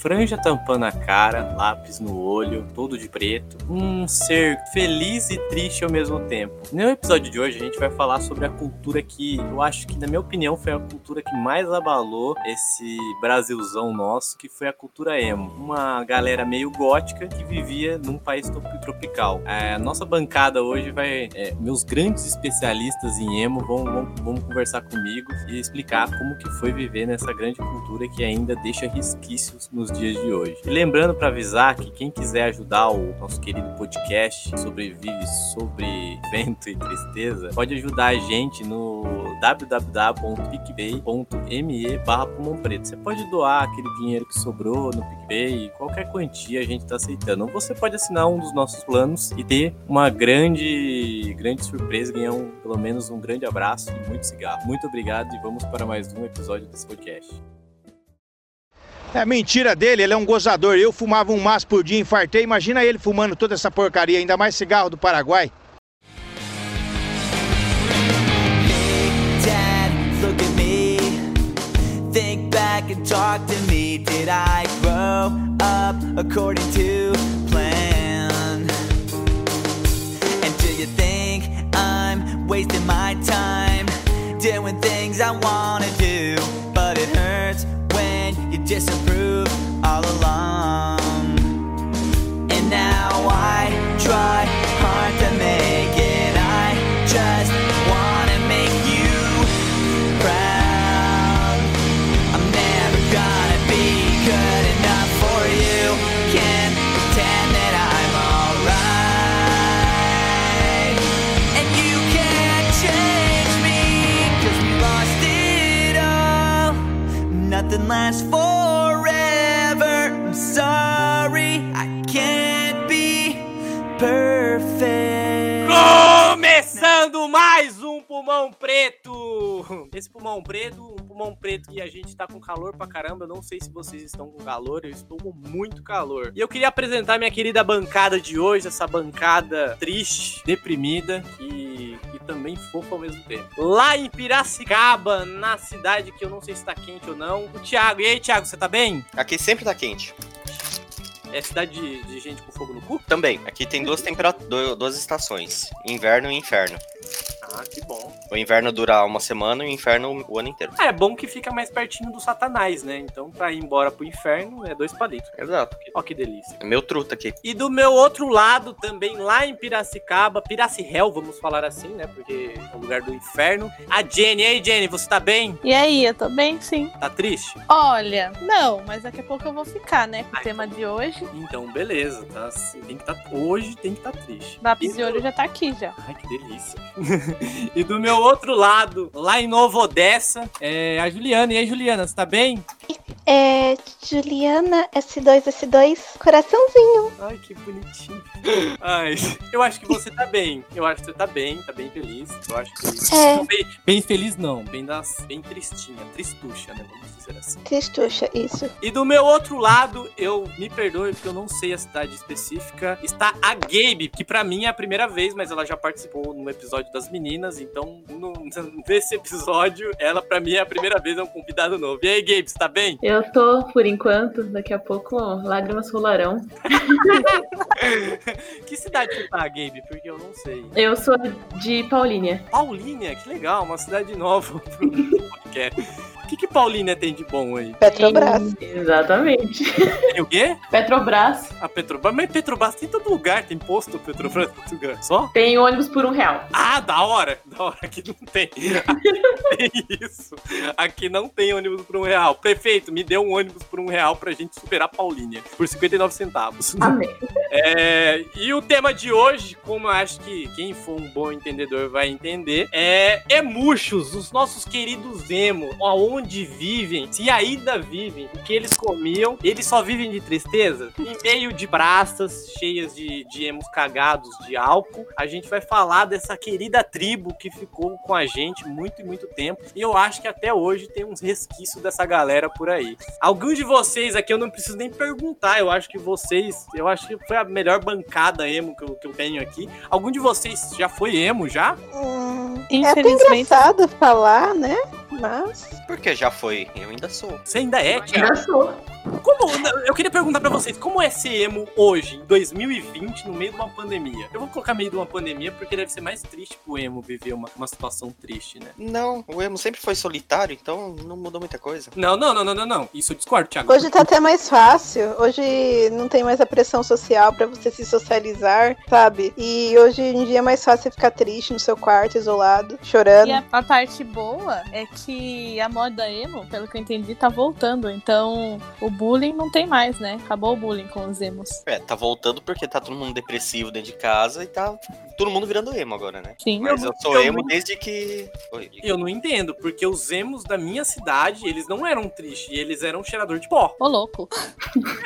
franja tampando a cara, lápis no olho, todo de preto. Um ser feliz e triste ao mesmo tempo. No episódio de hoje a gente vai falar sobre a cultura que eu acho que, na minha opinião, foi a cultura que mais abalou esse Brasilzão nosso, que foi a cultura emo. Uma galera meio gótica que vivia num país tropical. A nossa bancada hoje vai. É, meus grandes especialistas em emo vão, vão, vão conversar comigo e explicar como que foi viver nessa grande cultura que ainda deixa resquícios nos dias de hoje. E lembrando para avisar que quem quiser ajudar o nosso querido podcast Sobrevive sobre Vento e Tristeza, pode ajudar a gente no www.picpay.me barra Preto. Você pode doar aquele dinheiro que sobrou no PicPay, qualquer quantia a gente está aceitando. Ou você pode assinar um dos nossos planos e ter uma grande, grande surpresa, ganhar um, pelo menos um grande abraço e muito cigarro. Muito obrigado e vamos para mais um episódio desse podcast. É mentira dele, ele é um gozador. Eu fumava um maço por dia, infartei. Imagina ele fumando toda essa porcaria, ainda mais cigarro do Paraguai. Wasting my time doing things I wanna do? Disapprove all along. And now I try hard to make it. I just wanna make you proud. I'm never gonna be good enough for you. Can't pretend that I'm alright. And you can't change me, cause we lost it all. Nothing lasts forever. Pulmão Preto! Esse Pulmão Preto, um Pulmão Preto que a gente tá com calor pra caramba. Eu não sei se vocês estão com calor, eu estou com muito calor. E eu queria apresentar minha querida bancada de hoje, essa bancada triste, deprimida e, e também fofa ao mesmo tempo. Lá em Piracicaba, na cidade que eu não sei se tá quente ou não, o Thiago. E aí, Thiago, você tá bem? Aqui sempre tá quente. É cidade de, de gente com fogo no cu? Também. Aqui tem duas temperaturas, duas estações: inverno e inferno. Ah, que bom. O inverno dura uma semana e o inferno o ano inteiro. Ah, é bom que fica mais pertinho do satanás, né? Então, pra ir embora pro inferno, é dois palitos. Exato. Ó, que delícia. É meu truta aqui. E do meu outro lado, também lá em Piracicaba, Piracihel, vamos falar assim, né? Porque é o lugar do inferno. A Jenny. E aí, Jenny, você tá bem? E aí, eu tô bem, sim. Tá triste? Olha, não, mas daqui a pouco eu vou ficar, né? Com Ai, o tema de hoje. Então, beleza, tá? Tem que tá... Hoje tem que estar tá triste. Lápis de olho já tá aqui já. Ai, que delícia. e do meu outro lado, lá em Novo Odessa, é a Juliana. E aí, Juliana, você tá bem? É Juliana S2S2 coraçãozinho. Ai, que bonitinho. Ai, eu acho que você tá bem. Eu acho que você tá bem, tá bem feliz. Eu acho que. É. Bem, bem feliz não, bem, das, bem tristinha, tristucha, né? Vamos dizer assim. Tristuxa, isso. E do meu outro lado, eu me perdoe porque eu não sei a cidade específica, está a Gabe, que pra mim é a primeira vez, mas ela já participou no episódio das meninas, então no, nesse episódio, ela pra mim é a primeira vez, é um convidado novo. E aí, Gabe, você tá bem? Eu tô, por enquanto, daqui a pouco, lágrimas rolarão. que cidade você tá, Gabe? Porque eu não sei. Eu sou de Paulínia. Paulínia, que legal, uma cidade nova pro podcast. O que, que Paulínia tem de bom aí? Petrobras. Exatamente. Tem o quê? Petrobras A Petrobras. Mas Petrobras tem em todo lugar, tem posto Petrobras em todo lugar. Só? tem ônibus por um real. Ah, da hora! Da hora, aqui não tem. Aqui não tem isso. Aqui não tem ônibus por um real. Prefeito, me dê um ônibus por um real pra gente superar Paulínia. Por 59 centavos. Amém. É, e o tema de hoje, como eu acho que quem for um bom entendedor vai entender, é emuxos, os nossos queridos emo, aonde vivem, se ainda vivem, o que eles comiam, eles só vivem de tristeza? Em meio de praças cheias de, de emos cagados de álcool, a gente vai falar dessa querida tribo que ficou com a gente muito e muito tempo, e eu acho que até hoje tem uns resquícios dessa galera por aí. Alguns de vocês aqui eu não preciso nem perguntar, eu acho que vocês, eu acho que foi a melhor bancada emo que eu, que eu tenho aqui. Algum de vocês já foi emo já? Hum, é até engraçado falar, né? Mas. Porque já foi, eu ainda sou. Você ainda é, Thiago? Ainda sou. Como? Eu queria perguntar pra vocês, como é ser emo hoje, em 2020, no meio de uma pandemia? Eu vou colocar meio de uma pandemia porque deve ser mais triste pro emo viver uma, uma situação triste, né? Não, o emo sempre foi solitário, então não mudou muita coisa. Não, não, não, não, não, não. Isso eu discordo, Thiago. Hoje tá até mais fácil. Hoje não tem mais a pressão social pra você se socializar, sabe? E hoje em dia é mais fácil você ficar triste no seu quarto, isolado, chorando. E a, a parte boa é que a moda emo, pelo que eu entendi, tá voltando. Então o bullying não tem mais, né? Acabou o bullying com os emos. É, tá voltando porque tá todo mundo depressivo dentro de casa e tá todo mundo virando emo agora, né? Sim. Mas eu sou eu emo não- desde que. Oi. Eu não entendo, porque os emos da minha cidade, eles não eram tristes, eles eram cheirador de pó. Ô, louco.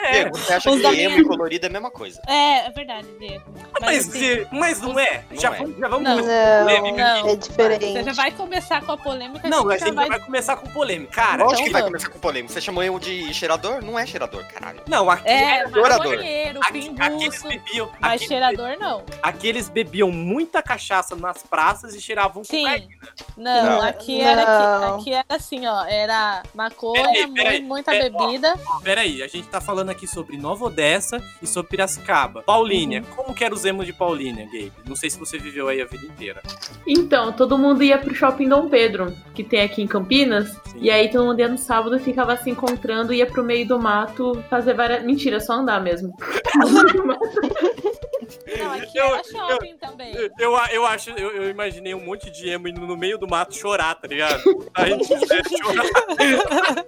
É, Diego, você acha os que emo minha- e colorido é a mesma coisa? É, é verdade, Diego. mas, assim, eh, mas não é. Não já, é. Vamos, já vamos Não. começar com Não, polêmica. Não. é diferente. Você já vai começar com a polêmica. Não, a a gente já vai começar com polêmica. Cara, Lógico então que vai vamos. começar com polêmica. Você chamou emo de cheirador? Não é cheirador, caralho. não, aqui É, adorador. maconheiro, aqui- aqueles bebiam. mas aqueles- cheirador não. Aqueles bebiam muita cachaça nas praças e cheiravam Sim. cocaína. Não, Não. aqui era Não. aqui, aqui era assim, ó, era maconha, Peraí, mu- peraí, muita peraí, ó. bebida. Peraí, a gente tá falando aqui sobre Nova Odessa e sobre Piracicaba. Paulínia, Uhum. como que era os emos de Paulínia, Gabe? Não sei se você viveu aí a vida inteira. Então, todo mundo ia pro shopping Dom Pedro, que tem aqui em Campinas. Sim. E aí todo mundo ia no sábado e ficava se encontrando, ia pro meio do mato fazer várias. Mentira, só andar mesmo. Não, aqui Eu- era shopping também. Eu, eu, eu acho, eu, eu imaginei um monte de emo indo no meio do mato chorar, tá ligado? A gente chorar.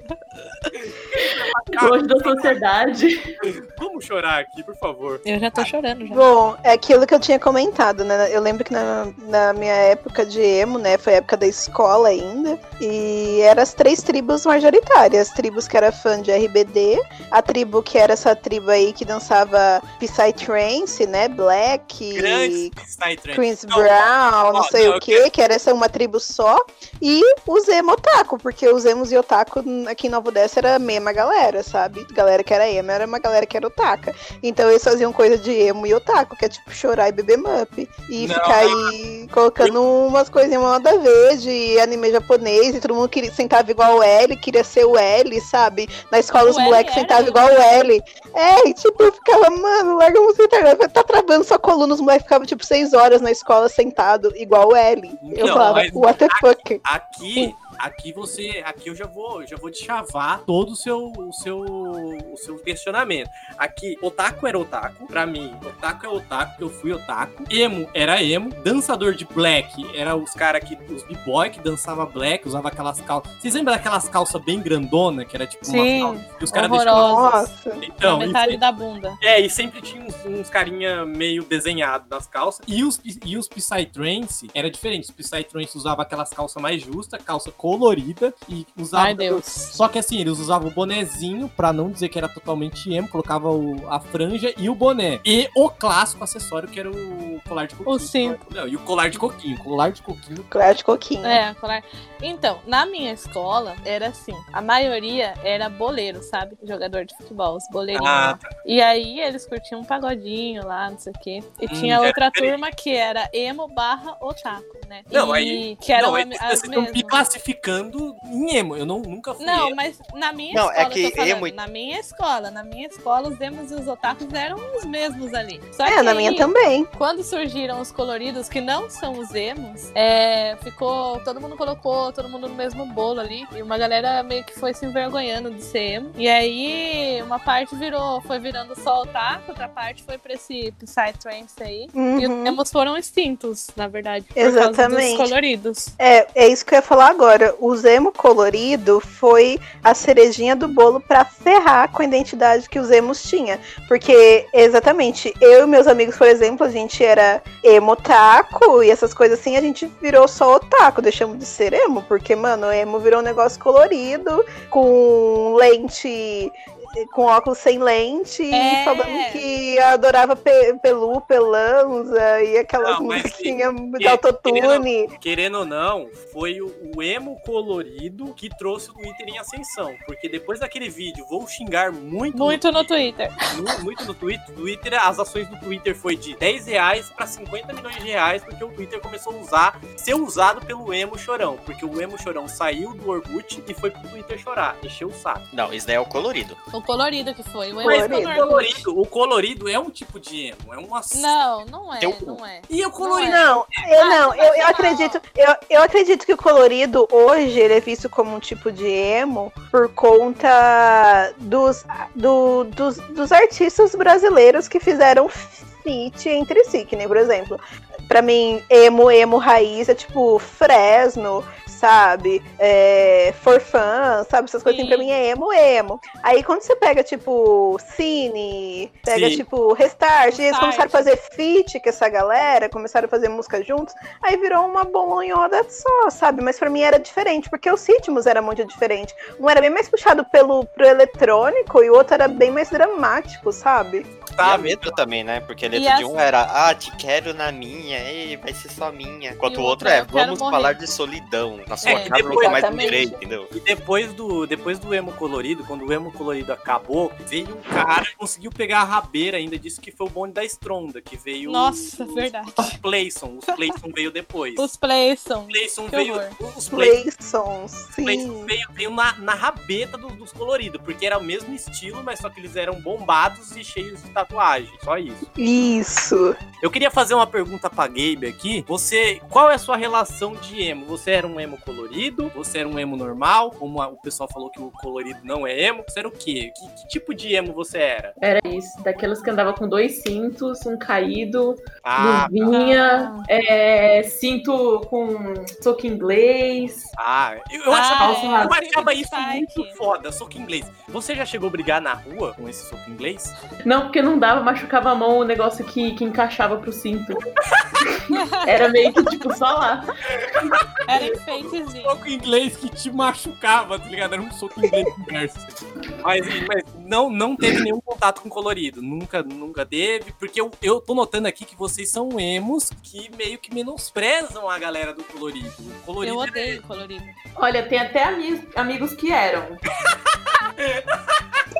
Longe da sociedade. Vamos chorar aqui, por favor. Eu já tô chorando já. Bom, é aquilo que eu tinha comentado, né? Eu lembro que na, na minha época de emo, né? Foi a época da escola ainda. E eram as três tribos majoritárias. As tribos que era fã de RBD, a tribo que era essa tribo aí que dançava Psytrance, né? Black, Grande Psytrance. Chris Não, Brown, não ó, sei não, o que, que era essa uma tribo só. E os emo otaku, porque os emos e otaku aqui em Nova Odessa era a mesma galera, sabe? Galera que era emo era uma galera que era otaka. Então eles faziam coisa de emo e otaku, que é tipo chorar e beber mup. E Não, ficar aí colocando umas coisinhas nada a ver de anime japonês, e todo mundo queria, sentava igual o L, queria ser o L, sabe? Na escola O os moleques sentavam igual o L. É, e tipo, eu ficava, mano, larga você sentar. Tá travando sua coluna, os moleques ficavam tipo seis horas na escola sentado igual o L. Eu Não, falava, what the fuck? Aqui, aqui você, aqui eu já vou, já vou deschavar todo o seu, o seu, o seu questionamento. Aqui, otaku era otaku, pra mim, otaku é otaku, eu fui otaku. Emo era emo, dançador de black era os caras que, os b-boy que dançava black, usava aquelas calças. Vocês lembram daquelas calças bem grandona, que era tipo Sim, uma calça que os caras deixavam... Nossa. Então, e metade foi- da bunda. é, e sempre tinha uns, uns carinha meio desenhado nas calças. E os, e os Psytrance era diferente. Os Psytrance usavam aquelas calças mais justas, calça colorida, e usavam. Ai, Deus. Só que assim, eles usavam o bonezinho, pra não dizer que era totalmente emo, colocava o- a franja e o boné. E o clássico acessório, que era o colar de coquinho. O cinto. Não, e o colar de coquinho. Colar de coquinho. Claro de coquinho. É, colar. Então, na minha escola, era assim. A maioria era boleiro, sabe? Jogador de futebol, os boleirinhos. Ah, lá. E aí eles curtiam um pagodinho lá, não sei o quê. E Hum, tinha era outra turma que era emo barra otaku, né? Não, e aí- Que eram não, aí a- vocês estão me classificando em emo. Eu não, nunca fui Não, emo. mas na minha Não, é escola, que eu tô falando, emo na minha escola, na minha escola, os emos e os otakus eram os mesmos ali. Só É, que na minha aí, também. Quando surgiram os coloridos, que não são os emos, é, ficou. Todo mundo colocou todo mundo no mesmo bolo ali. E uma galera meio que foi se envergonhando de ser emo. E aí, uma parte virou, foi virando só otaku, outra parte foi pra esse Psytrance aí. E os Uhum. emos foram extintos, na verdade. Por Exatamente. dos coloridos. É, é isso que eu ia falar agora. O Zemo colorido foi a cerejinha do bolo pra ferrar com a identidade que os emos tinha. Porque, exatamente, eu e meus amigos, por exemplo, a gente era emo taco e essas coisas assim, a gente virou só otaku, deixamos de ser emo, porque, mano, emo virou um negócio colorido, com lente com óculos sem lente É. e falando que adorava pe Pelu, Pelanza e aquelas Não, mas musiquinhas de que- autotune. Querendo ou não, foi o, o emo colorido que trouxe o Twitter em ascensão. Porque depois daquele vídeo, vou xingar muito. Muito no Twitter. no, muito no Twitter. Twitter, as ações do Twitter foi de 10 reais pra 50 milhões de reais, porque o Twitter começou a usar, ser usado pelo emo chorão. Porque o emo chorão saiu do Orkut e foi pro Twitter chorar. Encheu o saco. Não, isso daí é o colorido. O colorido que foi. O Mas emo o no Orkut. colorido, o colorido é um tipo de emo. É uma. Não, não é, não é. E o colorido. Não, eu Ah, não, eu, eu falar, acredito, eu, eu acredito que o colorido hoje ele é visto como um tipo de emo por conta dos, do- dos, dos artistas brasileiros que fizeram feat entre si, que nem, por exemplo, pra mim, emo, emo raiz é tipo Fresno, sabe? É, Forfã, sabe? Essas coisas assim, pra mim é emo, emo. Aí quando você pega, tipo, Cine, pega, Sim. tipo, Restart, e eles começaram a fazer feat com essa galera, começaram a fazer música juntos, aí virou uma bolonhoda só, sabe? Mas pra mim era diferente, porque os ritmos eram muito diferentes. Um era bem mais puxado pelo, pro eletrônico e o outro era bem mais dramático, sabe? E a Sabe? letra também, né? Porque a E letra de as- um era, ah, te quero na minha, ei, vai ser só minha. Enquanto E o outro outro é, é, vamos falar de solidão. Na sua É, casa não depois- tem mais entendeu? E depois do, depois do emo colorido, quando o emo colorido acabou, veio um cara que conseguiu pegar a rabeira ainda, disse que foi o bonde da Stronda, que veio Nossa, os, verdade. os Playson. Os Playson veio depois. Os Playson. Os Playson veio. horror. Os Playson Playsons, Playson sim. veio, veio na, na rabeta do- dos coloridos, porque era o mesmo estilo, mas só que eles eram bombados e cheios de tatuagem. Só isso. Isso. Eu queria fazer uma pergunta pra Gabe aqui. Você, qual é a sua relação de emo? Você era um emo colorido? Você era um emo normal? Como a- o pessoal falou que o colorido não é emo? Você era o quê? Que, que tipo de emo você era? Era isso, daquelas que andava com dois cintos, um caído, Ah, luvinha, é, cinto com soco inglês. ah eu, eu Ah, achava, é, eu achava isso muito aqui. foda, soco inglês. Você já chegou a brigar na rua com esse soco inglês? Não, porque não dava, machucava a mão o negócio que, que encaixava pro cinto. Era meio que tipo só lá. Era enfeitezinho. soco inglês que te machucava, tá ligado? Era um soco inglês inverso. Mas, mas não, não teve nenhum contato com colorido. Nunca, nunca teve. Porque eu, eu tô notando aqui que vocês são emos que meio que menosprezam a galera do colorido. Colorido Eu é- odeio colorido. Olha, tem até amigos, amigos que eram.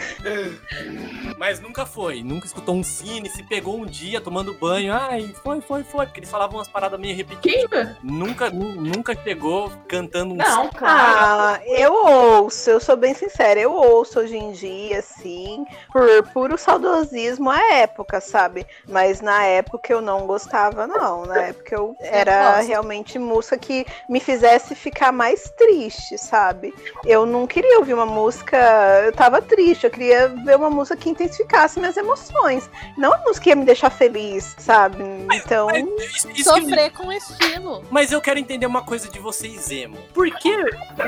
Mas nunca foi. Nunca escutou um cine, se pegou um dia tomando banho. Ai, foi, foi, foi. Porque eles falavam umas paradas meio repetidas. Nunca, nu- nunca chegou cantando um Não, claro. Ah, eu ouço, eu sou bem sincera, eu ouço hoje em dia, assim, por puro saudosismo à época, sabe? Mas na época eu não gostava, não. Na época eu era gosto. realmente música que me fizesse ficar mais triste, sabe? Eu não queria ouvir uma música, eu tava triste, eu queria ver uma música que intensificasse minhas emoções. Não uma música que ia me deixar feliz, sabe? Então. Isso- isso que- Sofrer com estilo. Mas eu quero entender uma coisa de vocês, emo. Por que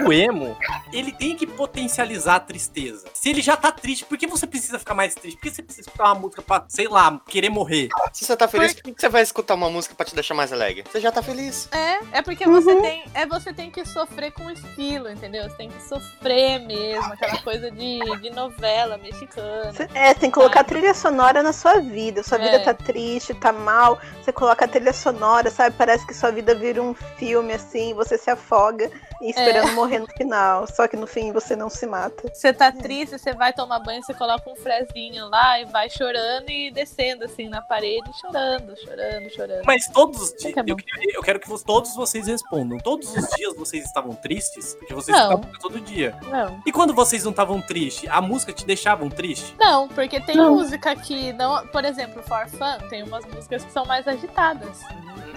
o emo, ele tem que potencializar a tristeza? Se ele já tá triste, por que você precisa ficar mais triste? Por que você precisa escutar uma música pra, sei lá, querer morrer? Se você tá feliz, por que que você vai escutar uma música pra te deixar mais alegre? Você já tá feliz. É, é porque você tem. É você tem que sofrer com estilo, entendeu? Você tem que sofrer mesmo, aquela coisa de, de novela mexicana. Cê- É, tem que colocar trilha sonora na sua vida. Sua vida É. tá triste, tá mal. Você coloca a trilha sonora, sabe? Parece que sua vida vira um filme assim, você se afoga e esperando morrer no final. Só que no fim você não se mata. Você tá triste, você vai tomar banho, você coloca um frezinho lá e vai chorando e descendo assim na parede, chorando, chorando, chorando. Mas todos os dias, Tá bom. eu, queria- eu quero que vo- todos vocês respondam. Todos os dias vocês estavam tristes? Porque vocês Não. estavam todo dia. Não. E quando vocês não estavam tristes, a música te deixava triste? Não, porque tem Não. música que não. Por exemplo, For Fun tem umas músicas que são mais agitadas.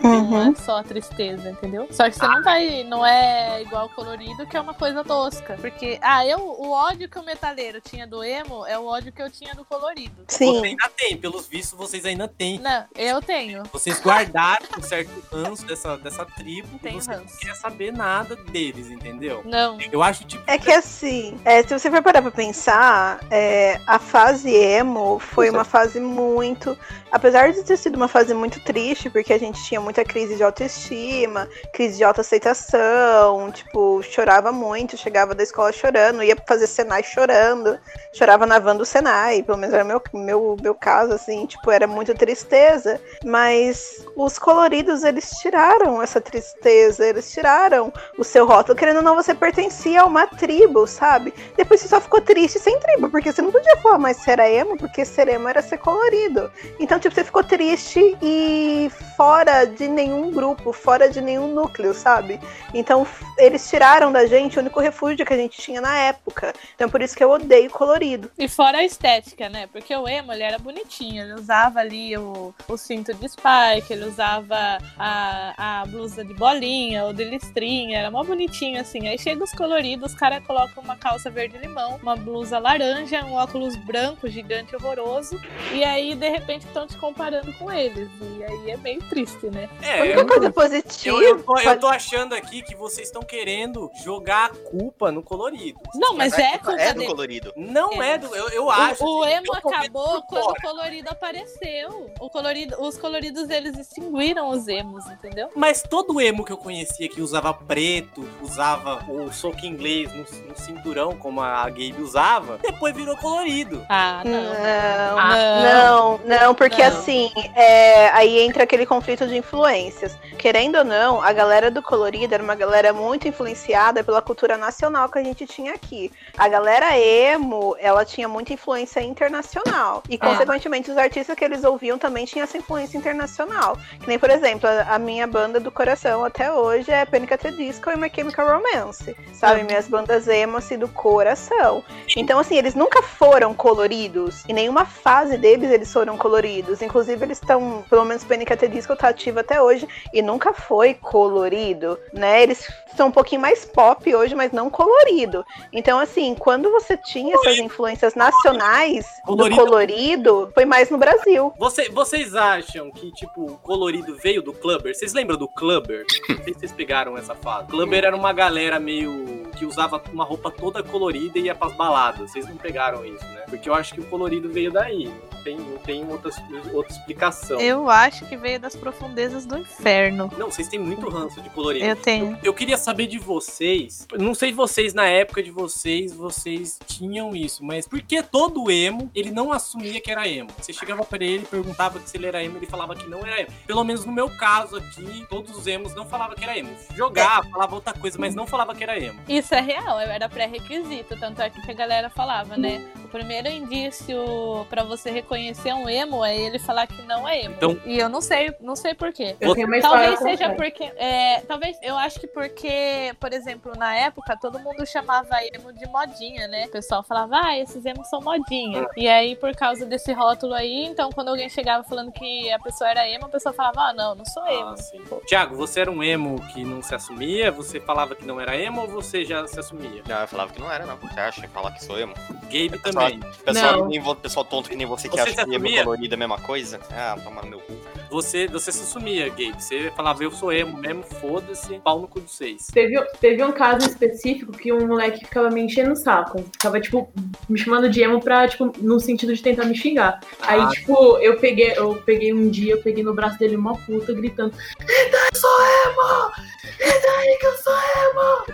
Uhum. Não é só tristeza, entendeu? Só que você não vai. Não é igual colorido, que é uma coisa tosca. Porque, ah, eu. O ódio que o metaleiro tinha do emo é o ódio que eu tinha do colorido. Você Sim. ainda tem, pelos vistos, vocês ainda têm. Não, eu tenho. Vocês guardaram um certo ranço dessa, dessa tribo Tem você ranço. não quer saber nada deles, entendeu? Não. Eu acho, tipo, É que assim, é, se você for parar pra pensar, é, a fase emo foi uma fase muito. Apesar de ter sido uma fase muito triste, porque a gente tinha muita muita crise de autoestima, crise de autoaceitação, tipo, chorava muito, chegava da escola chorando, ia fazer Senai chorando, chorava na van do Senai, pelo menos era meu, meu, meu caso, assim, tipo, era muita tristeza, mas os coloridos, eles tiraram essa tristeza, eles tiraram o seu rótulo, querendo ou não, você pertencia a uma tribo, sabe? Depois você só ficou triste sem tribo, porque você não podia falar mais se era emo, porque ser emo era ser colorido. Então, tipo, você ficou triste e fora de nenhum grupo, fora de nenhum núcleo, sabe? Então, f- eles tiraram da gente o único refúgio que a gente tinha na época. Então, por isso que eu odeio colorido. E fora a estética, né? Porque o emo, ele era bonitinho. Ele usava ali o, o cinto de spike, ele usava a, a blusa de bolinha ou de listrinha. Era mó bonitinho, assim. Aí chega os coloridos, os caras colocam uma calça verde-limão, uma blusa laranja, um óculos branco gigante horroroso. E aí, de repente, estão te comparando com eles. E aí é meio triste, né? A É, única eu, coisa positiva. eu, eu, tô, eu tô achando aqui que vocês estão querendo jogar a culpa no colorido. Não, mas, é culpa culpa é do dele. colorido. Não É. é do. Eu, eu acho. O, o assim, emo acabou quando fora. o colorido apareceu. O colorido, os coloridos eles extinguiram os emos, entendeu? Mas todo emo que eu conhecia que usava preto, usava o soco inglês no, no cinturão, como a Gabe usava, depois virou colorido. Ah, não. Não, Ah, não, não, porque Não. assim, é, aí entra aquele conflito de influências. Querendo ou não, a galera do colorido era uma galera muito influenciada pela cultura nacional que a gente tinha aqui. A galera emo, ela tinha muita influência internacional. E, consequentemente, os artistas que eles ouviam também tinham essa influência internacional. Que nem, por exemplo, a, a minha banda do coração até hoje é Panic! at the Disco e My Chemical Romance. Sabe? Minhas bandas emo, assim, do coração. Então, assim, eles nunca foram coloridos. Em nenhuma fase deles eles foram coloridos. Inclusive, eles estão, pelo menos Panic! at the Disco tá ativo até hoje e nunca foi colorido, né? Eles são pouquinho mais pop hoje, mas não colorido. Então, assim, quando você tinha essas influências nacionais Colorido. do colorido, foi mais no Brasil. Você- vocês acham que, tipo, o colorido veio do Clubber? Vocês lembram do Clubber? Não sei se vocês pegaram essa fase. Clubber era uma galera meio. Que usava uma roupa toda colorida e ia pras baladas. Vocês não pegaram isso, né? Porque eu acho que o colorido veio daí. Não tem, não tem outra, outra explicação. Eu acho que veio das profundezas do inferno. Não, vocês têm muito ranço de colorido. Eu tenho. Eu queria saber de vocês. Não sei vocês na época de vocês, vocês tinham isso, mas por que todo emo ele não assumia que era emo? Você chegava pra ele, perguntava se ele era emo, ele falava que não era emo. Pelo menos no meu caso aqui, todos os emos não falavam que era emo. Jogava, falava outra coisa, mas não falava que era emo. Isso é real, era pré-requisito, tanto é que a galera falava, né? O primeiro indício pra você reconhecer um emo é ele falar que não é emo. Então- E eu não sei, não sei por quê. Eu tenho uma história Talvez seja porque. é, talvez, eu acho que porque, por exemplo, na época, todo mundo chamava emo de modinha, né? O pessoal falava, ah, esses emos são modinha. E aí, por causa desse rótulo aí, então quando alguém chegava falando que a pessoa era emo, a pessoa falava, ah, não, não sou emo. Ah. Tiago, você era um emo que não se assumia? Você falava que não era emo ou você já se assumia? Não, eu falava que não era, não. Você acha? Falar que sou emo? Gabe também. Pessoal, nem pessoal tonto que nem você que Você acha se que emo colorido é a mesma coisa. Ah, toma no meu cu. Você, você se assumia, Gabe. Você falava, eu sou emo mesmo, foda-se, pau no cu dos seis. Teve, teve um caso específico que um moleque ficava me enchendo o saco. Ficava, tipo, me chamando de emo pra, tipo, no sentido de tentar me xingar. Aí, Ah. tipo, eu peguei, eu peguei um dia, eu peguei no braço dele uma puta gritando: Eita, eu sou emo! Entra aí que eu sou emo!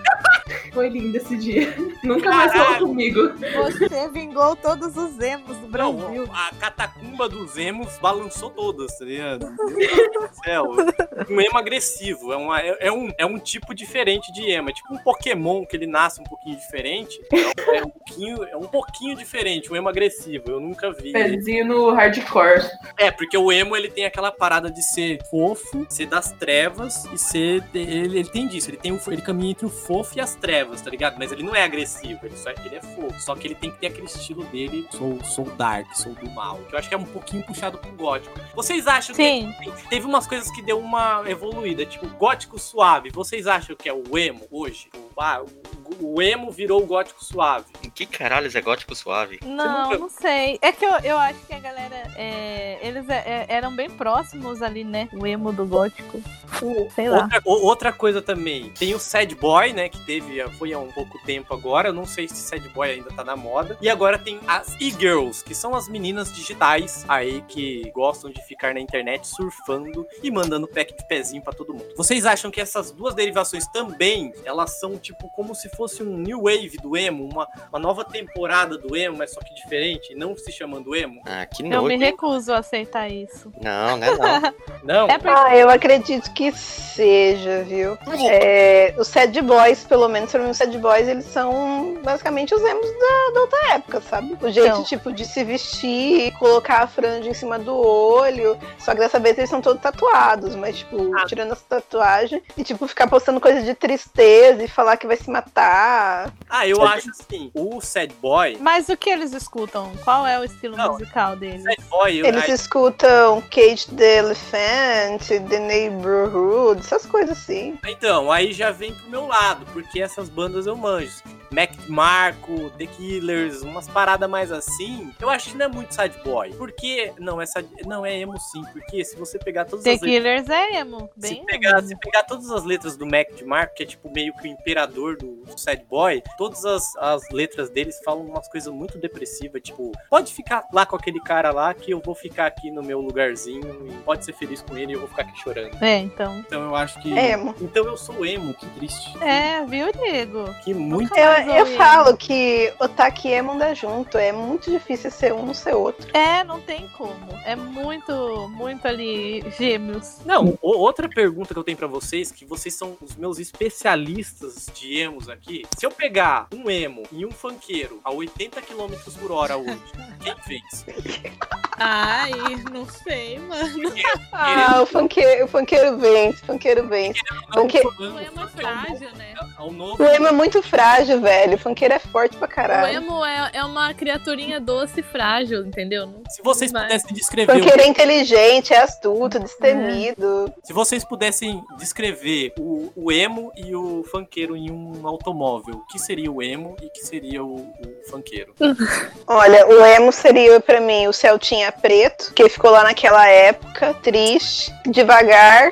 Foi lindo esse dia. Nunca mais falou comigo. Você vingou todos os emos do Não, a catacumba dos emos balançou todas, tá ligado? Meu Deus do céu. Um emo agressivo. É, uma- é- é um, é um tipo diferente de emo. É tipo um Pokémon que ele nasce um pouquinho diferente. É, é um, pouquinho, é um pouquinho diferente, um emo agressivo. Eu nunca vi. Pezinho no hardcore. É, porque o emo ele tem aquela parada de ser fofo, ser das trevas e ser. Ele, ele tem disso, ele tem um, ele caminha entre o fofo e as trevas, tá ligado? Mas ele não é agressivo, ele, só, ele é fofo. Só que ele tem que ter aquele estilo dele, sou, sou dark, sou do mal. Que eu acho que é um pouquinho puxado pro gótico. Vocês acham Sim. que teve umas coisas que deu uma evoluída, tipo gótico suave. Vocês acham que é o emo hoje? O- Ah, o, o emo virou o gótico suave. Em que caralho é gótico suave? Não, não sei. É que eu, eu acho que a galera. é, eles é- é- eram bem próximos ali, né? O emo do gótico. Sei lá. Outra, outra coisa também, tem o Sad Boy, né, que teve, foi há um pouco tempo agora, eu não sei se Sad Boy ainda tá na moda. E agora tem as e-girls, que são as meninas digitais aí que gostam de ficar na internet surfando e mandando pack de pezinho pra todo mundo. Vocês acham que essas duas derivações também, elas são tipo como se fosse um new wave do emo, uma, uma nova temporada do emo, mas só que diferente, não se chamando emo? Ah, que Eu nojo. me recuso a aceitar isso. Não, né? Não. Não? É porque Ah, eu acredito que seja, viu? É, os Sad Boys, pelo menos pra mim, os Sad Boys, eles são basicamente os emos da, da outra época, sabe? O jeito, Então. tipo, de se vestir, colocar a franja em cima do olho. Só que dessa vez eles são todos tatuados, mas, tipo, Ah. tirando essa tatuagem e, tipo, ficar postando coisa de tristeza e falar que vai se matar. Ah, eu acho assim, o Sad Boy, Mas o que eles escutam? Qual é o estilo Não. musical deles? Sad Boy, eu, Eles escutam Cage the Elephant, The Neighborhood, essas coisas assim. Então, aí já vem pro meu lado, porque essas bandas eu manjo. Mac Marco, The Killers, umas paradas mais assim, eu acho que não é muito sad boy. Porque não é sad, não é emo sim, porque se você pegar todas The as letras, Killers é emo. se Bem pegar, emo. se pegar todas as letras do Mac Marco, que é tipo meio que o imperador do, do sad boy, todas as, as letras deles falam umas coisas muito depressivas, tipo, pode ficar lá com aquele cara lá que eu vou ficar aqui no meu lugarzinho e pode ser feliz com ele e eu vou ficar aqui chorando. É, então. Então eu acho que Emo. então eu sou emo, que triste. É, viu, Diego? Que muito Eu, eu falo que Otaki e Emo andam junto. É muito difícil ser um não ser outro. É, não tem como. É muito, muito ali gêmeos. Não, o- outra pergunta que eu tenho pra vocês, que vocês são os meus especialistas de emos aqui. Se eu pegar um emo e um funkeiro a 80 km por hora hoje, quem fez? Ai, não sei, mano. Ah, o funkeiro, o funkeiro vence, o funkeiro vence. Não, Funke- o O emo funk um frágil, né? novo- é um novo. O emo é muito frágil, velho. O funkeiro é forte pra O caralho. emo é, é uma criaturinha doce e frágil, entendeu? Não- Se vocês Vai. pudessem O descrever, o- funkeiro é inteligente, é astuto, destemido. se vocês pudessem descrever o, o emo e o funkeiro em um automóvel, o que seria o emo e o que seria o, o funkeiro? Olha, o emo seria pra mim o Celtinha preto, que ficou lá naquela época, triste, devagar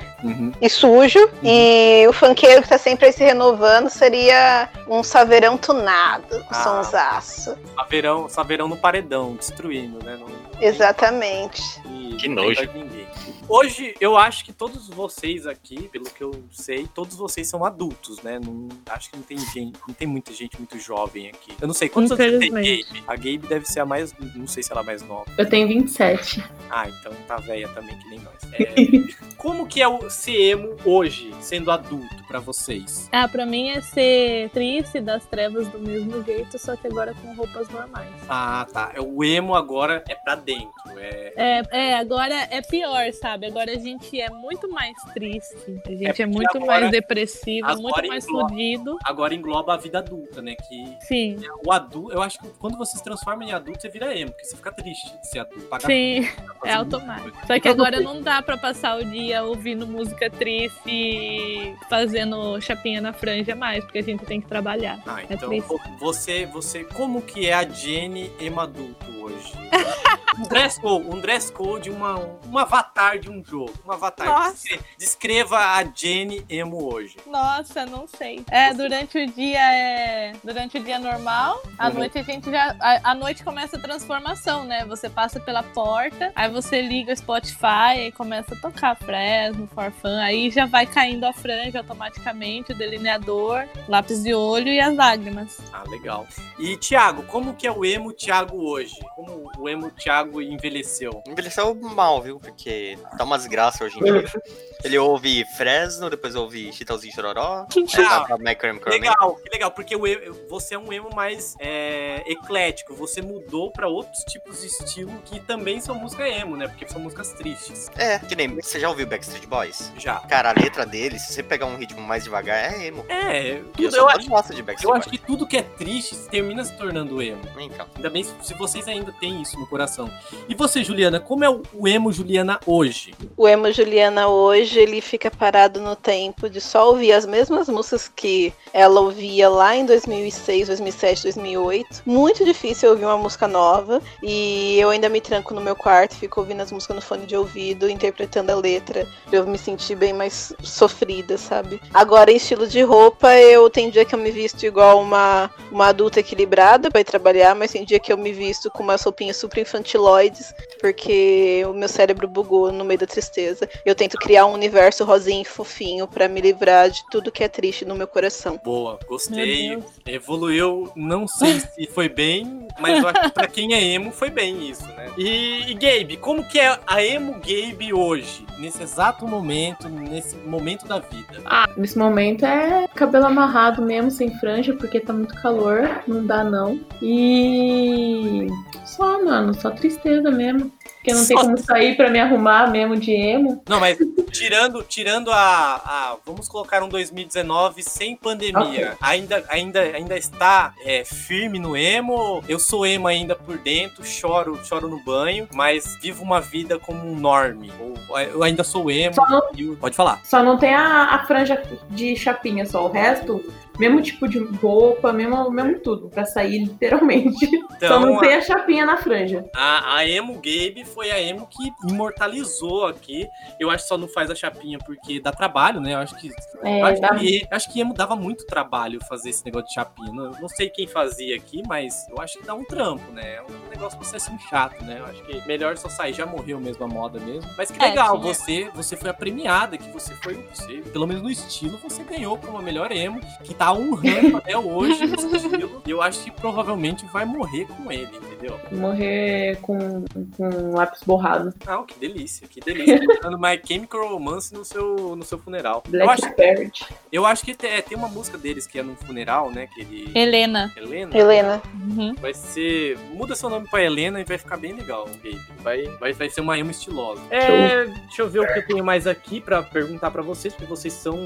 e sujo. E o funkeiro que tá sempre aí se renovando seria um saveirão tunado, com Ah. sonsaço. Saveirão, saveirão no paredão, destruindo, né? Não- Exatamente. E Que não nojo. ninguém. Hoje, eu acho que todos vocês aqui, pelo que eu sei, todos vocês são adultos, né? Não, acho que não tem gente, não tem muita gente muito jovem aqui. Eu não sei quantos anos você tem. Gabe? A Gabe deve ser a mais, não sei se ela é mais nova. Eu tenho 27. Ah, então tá velha também, que nem nós. É, como que é o ser emo hoje, sendo adulto, pra vocês? Ah, pra mim é ser triste das trevas do mesmo jeito, só que agora com roupas normais. Ah, tá. É, O emo agora é pra dentro. É, É, é, agora é pior, sabe? Agora a gente é muito mais triste. A gente é, porque muito agora- mais depressivo, muito mais engloba- fudido. agora engloba a vida adulta, né? Que Sim, o adulto, eu acho que quando você se transforma em adulto, você vira emo, porque você fica triste de ser adulto. Pagar sim, conta, fazer é automático. coisa. Só que Então, agora não dá pra passar o dia ouvindo música triste e fazendo chapinha na franja mais, porque a gente tem que trabalhar. Ah, É então triste. você, você, como que é a Jenny emo adulto hoje? um dress code, um dress code, uma, um avatar de um jogo, um avatar. Nossa. Descre- Descreva a Jenny emo hoje. Nossa, não sei. É, durante o dia é. Durante o dia normal, à Uhum. noite a gente já. A, à noite começa a transformação, né? Você passa pela porta, aí você liga o Spotify e começa a tocar Fresno, Forfã, aí já vai caindo a franja automaticamente, o delineador, lápis de olho e as lágrimas. Ah, legal. E Thiago, como que é o emo Thiago hoje? Como o emo Thiago envelheceu? Envelheceu mal, viu? Porque tá uma desgraça hoje em dia. Ele ouve Fresno, depois ouve Chitãozinho Chororó, Ah, Romance. Legal, que legal, porque o você é um emo mais é, eclético, você mudou pra outros tipos de estilo que também são música emo, né? Porque são músicas tristes. É, que nem. Você já ouviu Backstreet Boys? Já. Cara, a letra dele, se você pegar um ritmo mais devagar, é emo. É, eu tudo, eu, mais acho, gosto de eu Backstreet acho que tudo que é triste termina se tornando emo. Então. Ainda bem se, vocês ainda têm isso no coração. E você, Juliana, como é o emo Juliana hoje? O emo Juliana hoje, ele fica parado no tempo de só ouvir as mesmas músicas que ela ouvia lá em 2006, 2007, 2008. Muito difícil ouvir uma música nova e eu ainda me tranco no meu quarto, fico ouvindo as músicas no fone de ouvido, interpretando a letra, pra eu me sentir bem mais sofrida, sabe? Agora, em estilo de roupa, eu tem dia que eu me visto igual uma, uma adulta equilibrada pra ir trabalhar, mas tem dia que eu me visto com umas roupinhas super infantiloides, porque o meu cérebro bugou no meio da tristeza. Eu tento criar um universo rosinho e fofinho pra me livrar de tudo que é triste no meu coração. Boa, gostei. Evoluiu, não sei se foi bem, mas eu acho que pra quem é emo foi bem isso, né? E, e Gabe, como que é a emo Gabe hoje? Nesse exato momento, nesse momento da vida. Ah, nesse momento é cabelo amarrado mesmo, sem franja, porque tá muito calor, não dá não. E só, mano, só tristeza mesmo. Porque não tem como sair pra me arrumar mesmo de emo. Não, mas tirando, tirando a, a- Vamos colocar um 2019 sem pandemia. Ok. Ainda, ainda, ainda está é, firme no emo. Eu sou emo ainda por dentro, choro, choro no banho, mas vivo uma vida como um norme. Ou, eu ainda sou emo. Não, Pode falar. só não tem a, a franja de chapinha só. O resto, mesmo tipo de roupa, mesmo, mesmo tudo, pra sair literalmente. só não Então, tem a chapinha na franja. A, a emo Gabe foi a emo que imortalizou aqui. Eu acho que só não faz a chapinha porque dá trabalho, né? Eu acho que. É, acho, dá- que acho que emo dava muito trabalho fazer esse negócio de chapinha. Não, não sei quem fazia aqui, mas eu acho que dá um trampo, né? É um negócio pra ser assim chato, né? Eu acho que melhor só sair. Já morreu mesmo a moda mesmo. Mas que É, legal, tinha. você, você foi a premiada, que você foi. Você, pelo menos no estilo, você ganhou como a melhor emo, que tá honrando até hoje esse estilo. E eu acho que provavelmente vai morrer com ele, entendeu? Morrer com, com lápis borrado. Ah, que delícia, que delícia. Botando My Chemical Romance no seu, no seu funeral. Eu Black acho, Parrot. eu acho que tem, é, tem uma música deles que é no funeral, né? Que ele. Helena. Helena. Helena. Uhum. Vai ser. Muda seu nome pra Helena e vai ficar bem legal, Gabe. Vai, vai, vai ser uma emo estilosa. É, deixa eu ver o que eu tenho mais aqui pra perguntar pra vocês, porque vocês são.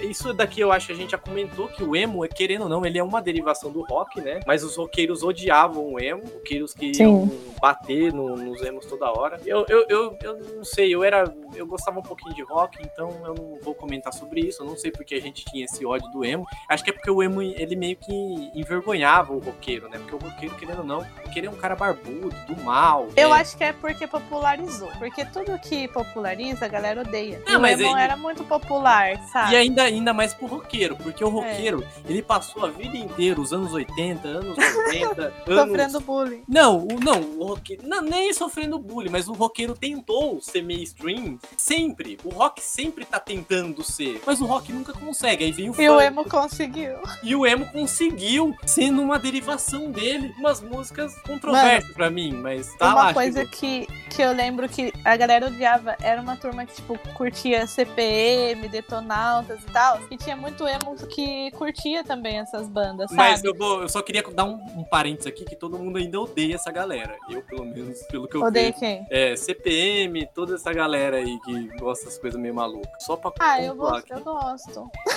Isso daqui eu acho que a gente já comentou que o emo, querendo ou não, ele é uma derivação do rock, né? Mas os roqueiros odiavam o emo, roqueiros que iam bater no- nos emos toda hora. Eu, eu, eu, eu não sei, eu era. Eu gostava um pouquinho de rock, então eu não vou comentar sobre isso. Eu não sei porque a gente tinha esse ódio do emo. Acho que é porque o emo, ele meio que envergonhava o roqueiro, né? Porque o roqueiro, querendo ou não, roqueiro é um cara barbudo, do mal. Eu né? acho que é porque popularizou. Porque tudo que populariza, a galera odeia. É, e o emo aí- era muito popular, sabe? E ainda, ainda mais pro roqueiro, porque É. o roqueiro, ele passou a vida inteira, os anos 80, anos 90, anos... Sofrendo bullying. Não, o, não, o roqueiro. Não, nem sofrendo bullying, mas o roqueiro tentou ser mainstream sempre. O rock sempre tá tentando ser. Mas o rock nunca consegue. Aí vem o E o funk. emo conseguiu. E o emo conseguiu, sendo uma derivação dele. Umas músicas controversas pra mim, mas tá uma lá. coisa chegou. que, que eu lembro que a galera odiava era uma turma que, tipo, curtia CPM, Detonautas e tal. E tinha muito emo que curtia também essas bandas, sabe? Mas eu, vou, eu só queria dar um, um parênteses aqui que todo mundo ainda odeia essa galera. Eu, pelo menos, pelo que eu Odeio vejo. quem? É, CPM, toda essa galera aí que gosta das coisas meio malucas. Só pra Ah, eu gosto, eu gosto.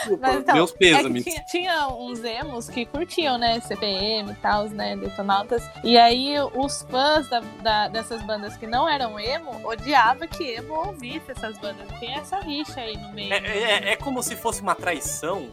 Desculpa, Mas então, meus É pêsames. que tinha, tinha uns emos que curtiam, né, CPM e tal, né, Detonautas. E aí os fãs da- da- dessas bandas que não eram emo odiavam que emo ouvisse essas bandas. Tem essa rixa aí no meio. É, é- é como se fosse uma traição.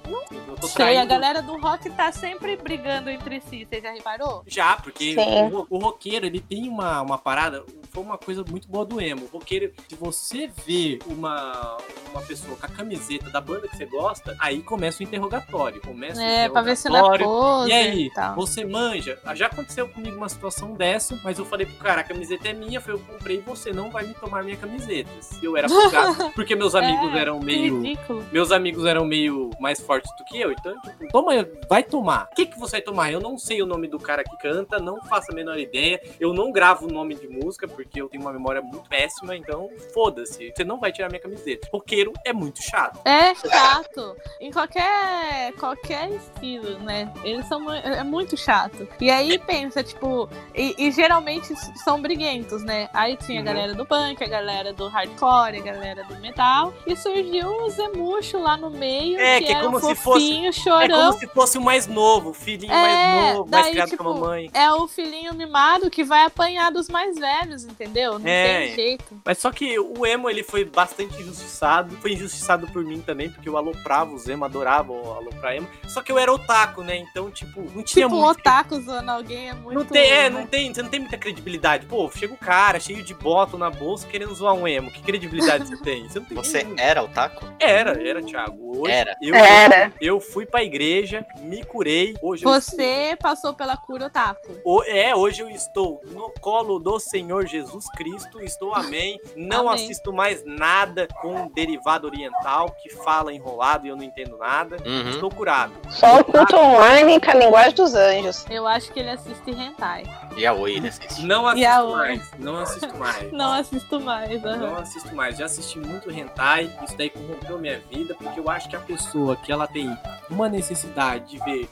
Eu tô Sei, a galera do rock tá sempre brigando entre si, você já reparou? Já, porque Sim. o, o roqueiro, ele tem uma, uma parada, foi uma coisa muito boa do emo. Roqueiro, se você vê uma, uma pessoa com a camiseta da banda que você gosta, aí começa o interrogatório. Começa o É, pra ver se não é interrogatório. pose E aí, e você manja? Já aconteceu comigo uma situação dessa, mas eu falei pro cara, a camiseta é minha, foi eu comprei, você não vai me tomar minha camiseta. Se eu era porque meus amigos É, eram meio ridículo. meus amigos eram meio mais fortes do que eu, então, tipo, toma, vai tomar. O que, que você vai tomar? Eu não sei o nome do cara que canta, não faço a menor ideia. Eu não gravo o nome de música, porque porque eu tenho uma memória muito péssima, então foda-se. Você não vai tirar minha camiseta. Roqueiro é muito chato. É chato. Em qualquer, qualquer estilo, né? Eles são é muito chato. E aí pensa, tipo, e, e geralmente são briguentos, né? Aí tinha a Uhum. galera do punk, a galera do hardcore, a galera do metal. E surgiu o Zemucho lá no meio, É, que, que é como se fosse- fofinho, É chorão. como se fosse o mais novo, o filhinho É, mais novo, mais daí, criado tipo, com a mamãe. É o filhinho mimado que vai apanhar dos mais velhos, entendeu? Não É. tem jeito. Mas só que o emo, ele foi bastante injustiçado. Foi injustiçado por mim também, porque eu aloprava os emo, adorava o aloprar emo. Só que eu era otaku, né? Então, tipo, não tinha Tipo, um muito... otaku zoando alguém é muito. Não tem, é, né? não tem, você não tem muita credibilidade. Pô, chega o cara cheio de bottom na bolsa querendo zoar um emo. Que credibilidade você tem? Você não tem Você era otaku? Era, era, Thiago. Hoje, Era. Eu, Era. eu fui pra igreja, me curei. Hoje eu Você passou pela cura otaku. O- É, hoje eu estou no colo do Senhor Jesus Cristo, estou amém. Não Amém. assisto mais nada com derivado oriental que fala enrolado e eu não entendo nada. Uhum. Estou curado. Só o culto online com a linguagem dos anjos. Eu acho que ele assiste hentai. E a Oi, ele assiste. Não a assisto outra? mais. Não assisto mais. Não assisto mais. aham. Não assisto mais. Já assisti muito hentai. Isso daí corrompeu minha vida, porque eu acho que a pessoa que ela tem uma necessidade de ver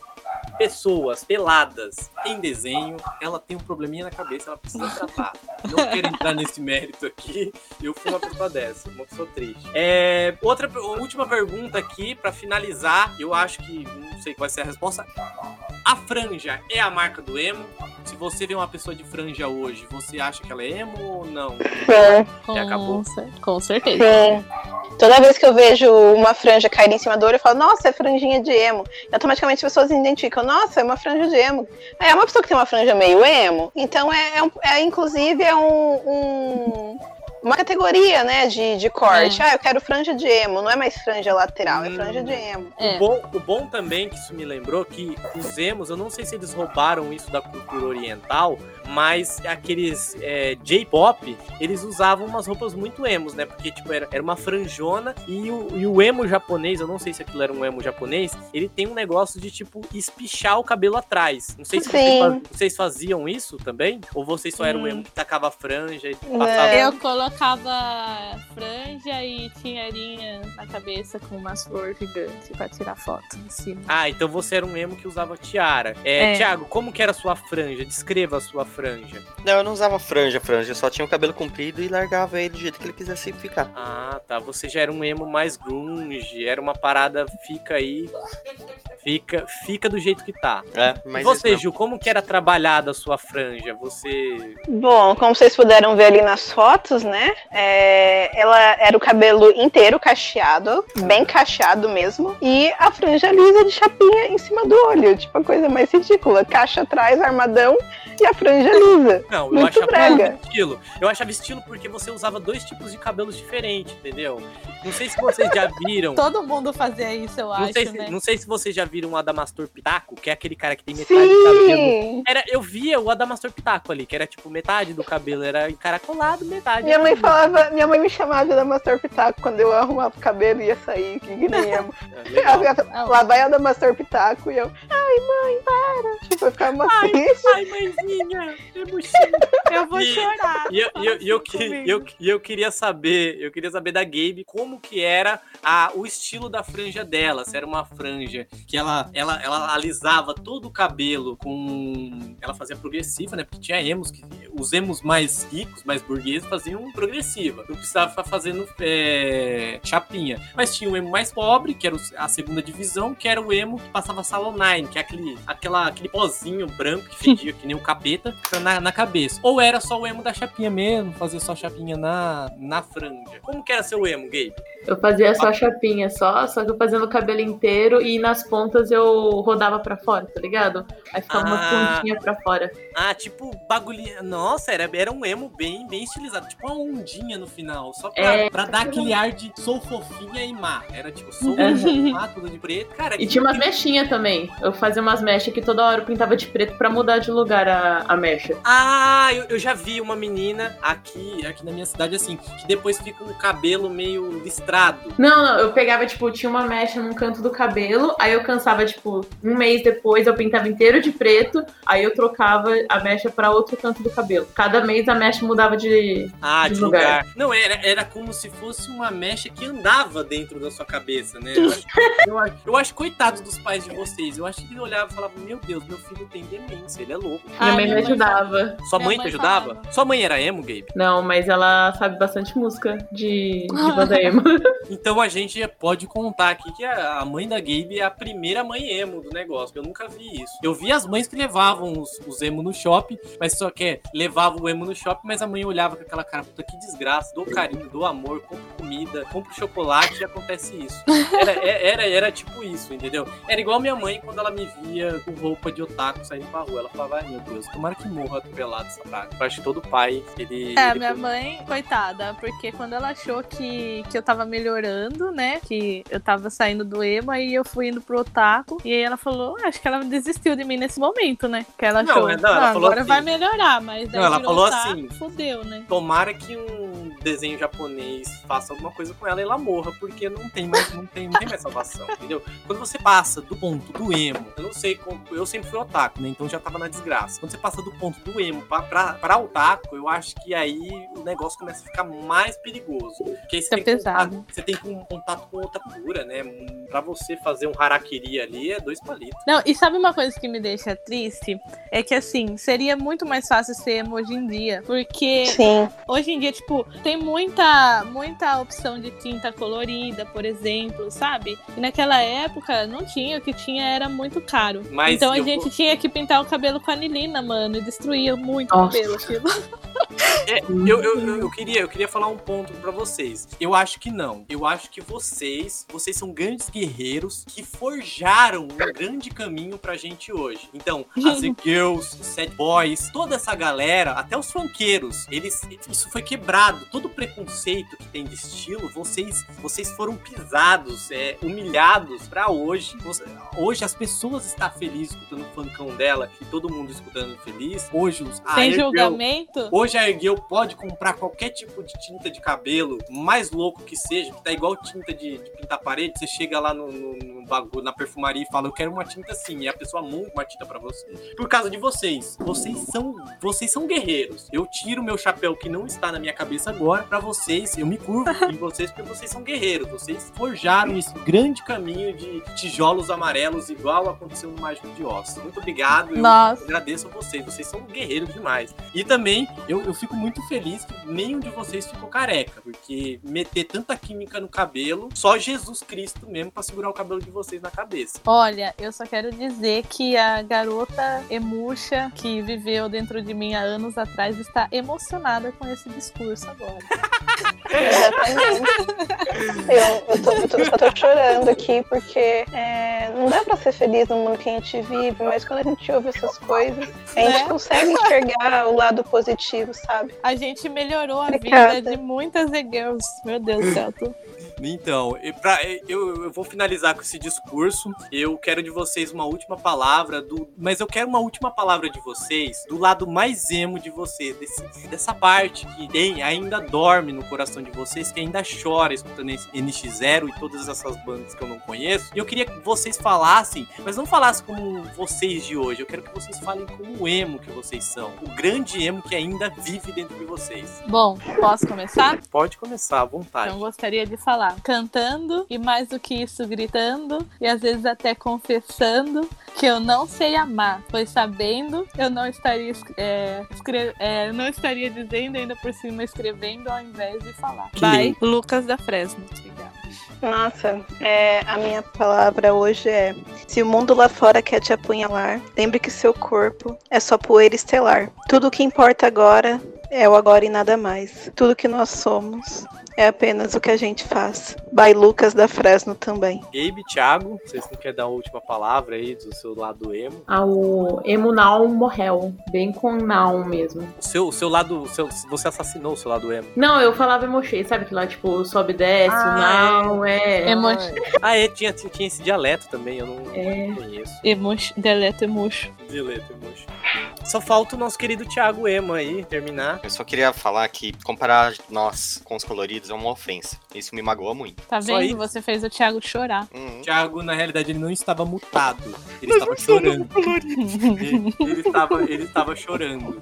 pessoas peladas em desenho, ela tem um probleminha na cabeça, ela precisa tratar. Não quero entrar nesse mérito aqui. Eu fui uma pessoa dessa, uma pessoa triste. É, outra última pergunta aqui pra finalizar. Eu acho que não sei qual vai ser a resposta. A franja é a marca do emo? Se você vê uma pessoa de franja hoje, você acha que ela é emo ou não? Sim, Com, acabou? com certeza. sim. Toda vez que eu vejo uma franja cair em cima do olho, eu falo, nossa, é franjinha de emo. E automaticamente as pessoas identificam, nossa, é uma franja de emo. É uma pessoa que tem uma franja meio emo, então é, é, é, inclusive é um, um- uma categoria, né, de, de corte. É. Ah, eu quero franja de emo, não é mais franja lateral, é Hum. franja de emo. É. O, bom, o bom também, que isso me lembrou, que os emos, eu não sei se eles roubaram isso da cultura oriental, mas aqueles é, J-pop, eles usavam umas roupas muito emos, né? Porque, tipo, era, era uma franjona e o, e o emo japonês, eu não sei se aquilo era um emo japonês, ele tem um negócio de, tipo, espichar o cabelo atrás. Não sei se, vocês, vocês faziam isso também? Ou vocês só eram o emo que tacava franja e passava... É. Eu colocava franja e tinheirinha na cabeça com umas flores gigantes pra tirar foto em cima. Ah, então você era um emo que usava tiara. É, É. Thiago, como que era a sua franja? Descreva a sua franja. Não, eu não usava franja, franja. Eu só tinha o cabelo comprido e largava ele do jeito que ele quisesse ficar. Ah, tá. Você já era um emo mais grunge, era uma parada fica aí. Fica, fica do jeito que tá. É, E mas você, Ju, como que era trabalhada a sua franja? Você. Bom, como vocês puderam ver ali nas fotos, né? é, ela era o cabelo inteiro cacheado, bem cacheado mesmo, e a franja lisa de chapinha em cima do olho, tipo a coisa mais ridícula. Caixa atrás, armadão e a franja lisa. Não, eu achava brega. estilo. Eu achava estilo porque você usava dois tipos de cabelos diferentes, entendeu? Não sei se vocês já viram. Todo mundo fazia isso, eu Não acho, sei, se, né? não sei se vocês já viram o Adamastor Pitaco, que é aquele cara que tem metade do cabelo Sim! Era, eu via o Adamastor Pitaco ali, que era tipo metade do cabelo era encaracolado, metade. Minha mãe falava, minha mãe me chamava de Adamastor Pitaco quando eu arrumava o cabelo e ia sair, que nem. É. Ela- Lá vai Adamastor Pitaco e eu, ai mãe, para! Tipo, eu ficava uma triste. Ai, é buchinho. Eu vou E- chorar. E eu, eu, eu, eu, eu queria saber, eu queria saber da Gabe como que era a, o estilo da franja dela. Se era uma franja que ela, ela, ela alisava todo o cabelo com. Ela fazia progressiva, né? Porque tinha emos que. Os emos mais ricos, mais burgueses, faziam progressiva. Não precisava ficar fazendo é, chapinha. Mas tinha o emo mais pobre, que era o- a segunda divisão, que era o emo que passava salonine, que é aquele, aquela, aquele pozinho branco que fedia que nem o capeta na, na cabeça. Ou era só o emo da chapinha mesmo, fazer só chapinha na, na franja. Como que era seu emo, Gabe? Eu fazia só chapinha, só, só que eu fazia no cabelo inteiro e nas pontas eu rodava pra fora, tá ligado? Aí ficava Ah. uma pontinha pra fora. Ah, tipo bagulhinho. Nossa, era, era um emo bem, bem estilizado. Tipo uma ondinha no final. Só pra, É. pra dar aquele ar de sou fofinha e má. Era tipo, sou má, tudo de preto. Cara, E tinha umas que- mechinhas também. Eu fazia umas mechas que toda hora eu pintava de preto pra mudar de lugar a, a mecha. Ah, eu, eu já vi uma menina aqui, aqui na minha cidade, assim, que depois fica um cabelo meio listrado. Não, não, eu pegava, tipo, tinha uma mecha num canto do cabelo, aí eu cansava, tipo, um mês depois eu pintava inteiro de preto, aí eu trocava a mecha pra outro canto do cabelo. Cada mês a mecha mudava de. Ah, de de lugar. lugar. Não, era, era como se fosse uma mecha que andava dentro da sua cabeça, né? Eu acho, eu acho, eu acho coitados dos pais de vocês. Eu acho que ele olhava e falava: Meu Deus, meu filho tem demência, ele é louco. Minha Mãe me ajudava. Sua mãe te ajudava? falava. Sua mãe era emo, Gabe? Não, mas ela sabe bastante música de, de banda emo. Então a gente pode contar aqui que a mãe da Gabe é a primeira mãe emo do negócio. Eu nunca vi isso. Eu vi as mães que levavam os, os emo no shopping, mas só que é, levavam o emo no shopping, mas a mãe olhava com aquela cara, puta que desgraça, dou carinho, dou amor, compro comida, compro chocolate e acontece isso. Era, é- era, era tipo isso, entendeu? Era igual minha mãe quando ela me via com roupa de otaku saindo pra rua. Ela falava, ai meu Deus, tomara que morra atropelado essa praga. Eu acho que todo pai, ele. É, ele- minha mãe, coitada, porque quando ela achou que, que eu tava melhorando, né? Que eu tava saindo do emo, aí eu fui indo pro otaku. E aí ela falou, "Ah, acho que ela desistiu de mim nesse momento, né? Que ela Não, achou, é, não, ela "Ah, agora assim- vai melhorar, mas daí Não, ela falou otaku, assim, Fudeu, né? tomara que um desenho japonês faça alguma coisa com ela e ela morra, porque não tem mais, não tem, não tem mais salvação, entendeu? Quando você passa do ponto do emo, eu não sei como, eu sempre fui otaku, né? Então já tava na desgraça. Quando você passa do ponto do emo pra, pra, pra otaku, eu acho que aí o negócio começa a ficar mais perigoso. Porque aí você Fica tem, pesado. Contato, você tem um contato com outra pura, né? Pra você fazer um harakiri ali é dois palitos. Não, e sabe uma coisa que me deixa triste? É que assim, seria muito mais fácil ser emo hoje em dia. Porque Sim. hoje em dia, tipo, tem muita, muita opção de tinta colorida, por exemplo, sabe? E naquela época não tinha, o que tinha era muito caro. Mas então a gente vou- tinha que pintar o cabelo com anilina, mano, e destruía muito o Nossa. cabelo aquilo. É, eu, eu, eu, queria, eu queria falar um ponto pra vocês. Eu acho que não. Eu acho que vocês, vocês são grandes guerreiros que forjaram um grande caminho pra gente hoje. Então, as girls, os sad boys, toda essa galera, até os funkeiros, eles, isso foi quebrado. Todo preconceito que tem de estilo, vocês, vocês foram pisados, é, humilhados pra hoje. Hoje as pessoas estão felizes escutando o funkão dela e todo mundo escutando feliz. Hoje os Sem julgamento. Hoje a Ergueu pode comprar qualquer tipo de tinta de cabelo, mais louco que seja, que tá igual tinta de, de pintar parede. Você chega lá no, no- no bagulho, na perfumaria e fala, eu quero uma tinta assim. E a pessoa monta uma tinta pra você. Por causa de vocês. Vocês são, vocês são guerreiros. Eu tiro meu chapéu que não está na minha cabeça agora pra vocês. Eu me curvo em vocês porque vocês são guerreiros. Vocês forjaram esse grande caminho de tijolos amarelos, igual aconteceu no Mágico de Oz. Muito obrigado. Eu Nossa. agradeço a vocês. Vocês são guerreiros demais. E também, eu, eu fico muito feliz que nenhum de vocês ficou careca, porque meter tanta química no cabelo, só Jesus Cristo mesmo pra segurar o cabelo de vocês na cabeça. Olha, eu só quero dizer que a garota emuxa que viveu dentro de mim há anos atrás está emocionada com esse discurso agora. Exatamente. eu, eu, tô, eu, tô, eu tô chorando aqui porque é, não dá pra ser feliz no mundo que a gente vive, mas quando a gente ouve essas coisas, a gente Né? consegue enxergar o lado positivo, sabe? A gente melhorou a Obrigada. vida de muitas e-girls. Meu Deus do céu. Então, e pra- eu, eu vou finalizar com esse discurso. Eu quero de vocês uma última palavra, do, mas eu quero uma última palavra de vocês do lado mais emo de vocês, desse- dessa parte que tem, ainda dorme no coração de vocês, que ainda chora escutando esse NX0 e todas essas bandas que eu não conheço. E eu queria que vocês falassem, mas não falassem como vocês de hoje, eu quero que vocês falem como o emo que vocês são, o grande emo que ainda vive dentro de vocês. Bom, posso começar? Pode começar à vontade. Então gostaria de falar cantando e mais do que isso gritando e às vezes até confessando que eu não sei amar, pois sabendo eu não estaria es- é, escre- é, não estaria dizendo ainda por cima escrevendo ao invés de falar. Que Vai, lindo. Lucas da Fresno. Obrigada. Nossa, é, a minha palavra hoje é: se o mundo lá fora quer te apunhalar, lembre que seu corpo é só poeira estelar. Tudo o que importa agora é o agora e nada mais. Tudo que nós somos é apenas o que a gente faz. By Lucas da Fresno também. Gabe, Thiago, vocês não querem dar a última palavra aí do seu lado emo? Ao Emo Now morreu. Bem com Now mesmo. O seu, o seu lado, o seu, você assassinou o seu lado emo. Não, eu falava emochei, sabe que lá, tipo, sobe e desce, Ah, o Now, é. Emo- Ah, é, tinha, tinha esse dialeto também, eu não, É. não conheço. Emuxo, deleto emuxo. Dialeto, emoji. Só falta o nosso querido Thiago Emo aí terminar. Eu só queria falar que comparar nós com os coloridos é uma ofensa. Isso me magoa muito. Tá Só vendo? isso? Você fez o Thiago chorar. Uhum. O Thiago, na realidade, ele não estava mutado. Ele estava chorando. ele, ele estava, ele estava chorando.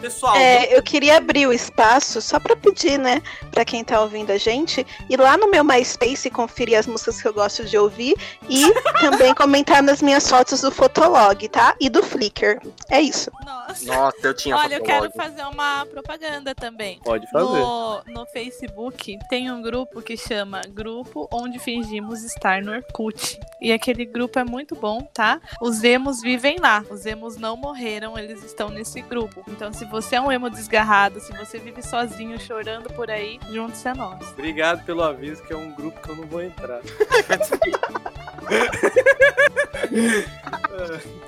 Pessoal, É, eu queria abrir o espaço só pra pedir, né, pra quem tá ouvindo a gente, ir lá no meu MySpace e conferir as músicas que eu gosto de ouvir e também comentar nas minhas fotos do Fotolog, tá? E do Flickr. É isso. Nossa. Nossa, eu tinha Olha, eu quero fazer uma propaganda também. pode fazer. No, no Facebook tem um grupo que chama Grupo Onde Fingimos Estar no Orkut. E aquele grupo é muito bom, tá? Os emos vivem lá. Os emos não morreram, eles estão nesse grupo. Então, se você é um emo desgarrado, se você vive sozinho chorando por aí, junte-se a nós. Obrigado pelo aviso, que é um grupo que eu não vou entrar.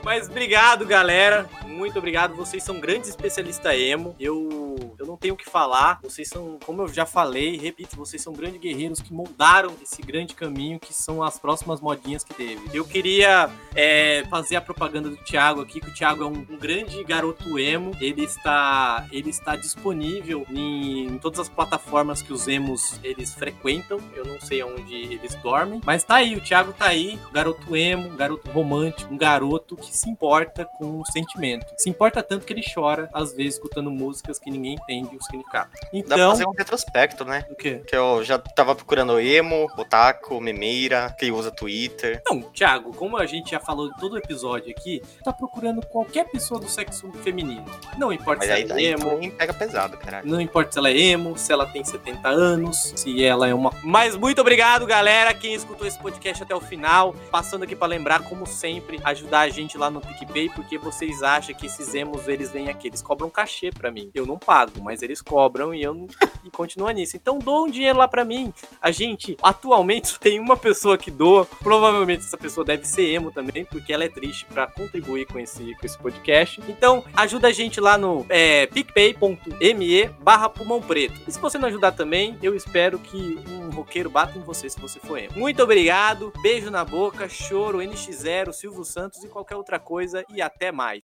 Mas obrigado, galera. Muito obrigado. Vocês são grandes especialistas emo. Eu, tenho o que falar. Vocês são, como eu já falei, repito, vocês são grandes guerreiros que moldaram esse grande caminho que são as próximas modinhas que teve. Eu queria é, fazer a propaganda do Thiago aqui, que o Thiago é um, um grande garoto emo. Ele está, ele está disponível em, em todas as plataformas que os emos eles frequentam. Eu não sei onde eles dormem, mas tá aí, o Thiago tá aí, garoto emo, garoto romântico, um garoto que se importa com o sentimento. Se importa tanto que ele chora, às vezes, escutando músicas que ninguém entende o significado. Dá pra Então, fazer um retrospecto, né? o quê? Que eu já tava procurando emo, otaku, memeira, que usa Twitter. Não, Thiago, como a gente já falou em todo o episódio aqui, tá procurando qualquer pessoa do sexo feminino. Não importa Mas se aí, ela é aí emo, também pega pesado, caralho. Não importa se ela é emo, se ela tem 70 anos, se ela é uma. Mas muito obrigado, galera, quem escutou esse podcast até o final. Passando aqui pra lembrar, como sempre, ajudar a gente lá no PicPay, porque vocês acham que esses emos, eles vêm aqui. Eles cobram cachê pra mim. Eu não pago, mas eles cobram e eu não. E continua nisso. Então doa um dinheiro lá pra mim. A gente, atualmente, tem uma pessoa que doa. Provavelmente essa pessoa deve ser emo também, porque ela é triste pra contribuir com esse, com esse podcast. Então, ajuda a gente lá no é, picpay.me barra pulmão preto. E se você não ajudar também, eu espero que um roqueiro bata em você se você for emo. Muito obrigado, beijo na boca, choro, NX0, Silvio Santos e qualquer outra coisa e até mais.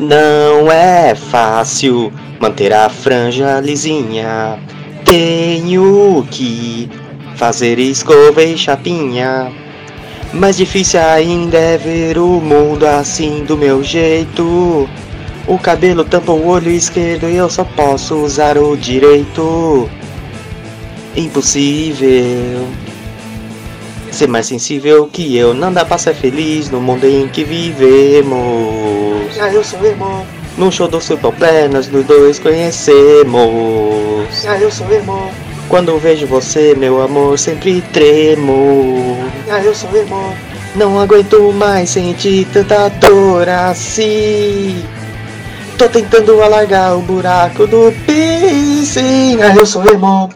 Não é fácil manter a franja lisinha. Tenho que fazer escova e chapinha. Mais difícil ainda é ver o mundo assim do meu jeito. O cabelo tampa o olho esquerdo e eu só posso usar o direito. Impossível ser mais sensível que eu. Não dá pra ser feliz no mundo em que vivemos. Ah, eu sou emo. No show do Super Plenas, nos dois conhecemos. Ah, eu sou emo. Quando vejo você, meu amor, sempre tremo. Ah, eu sou emo. Não aguento mais sentir tanta dor assim. Tô tentando alargar o buraco do piercing. Ah, eu sou emo.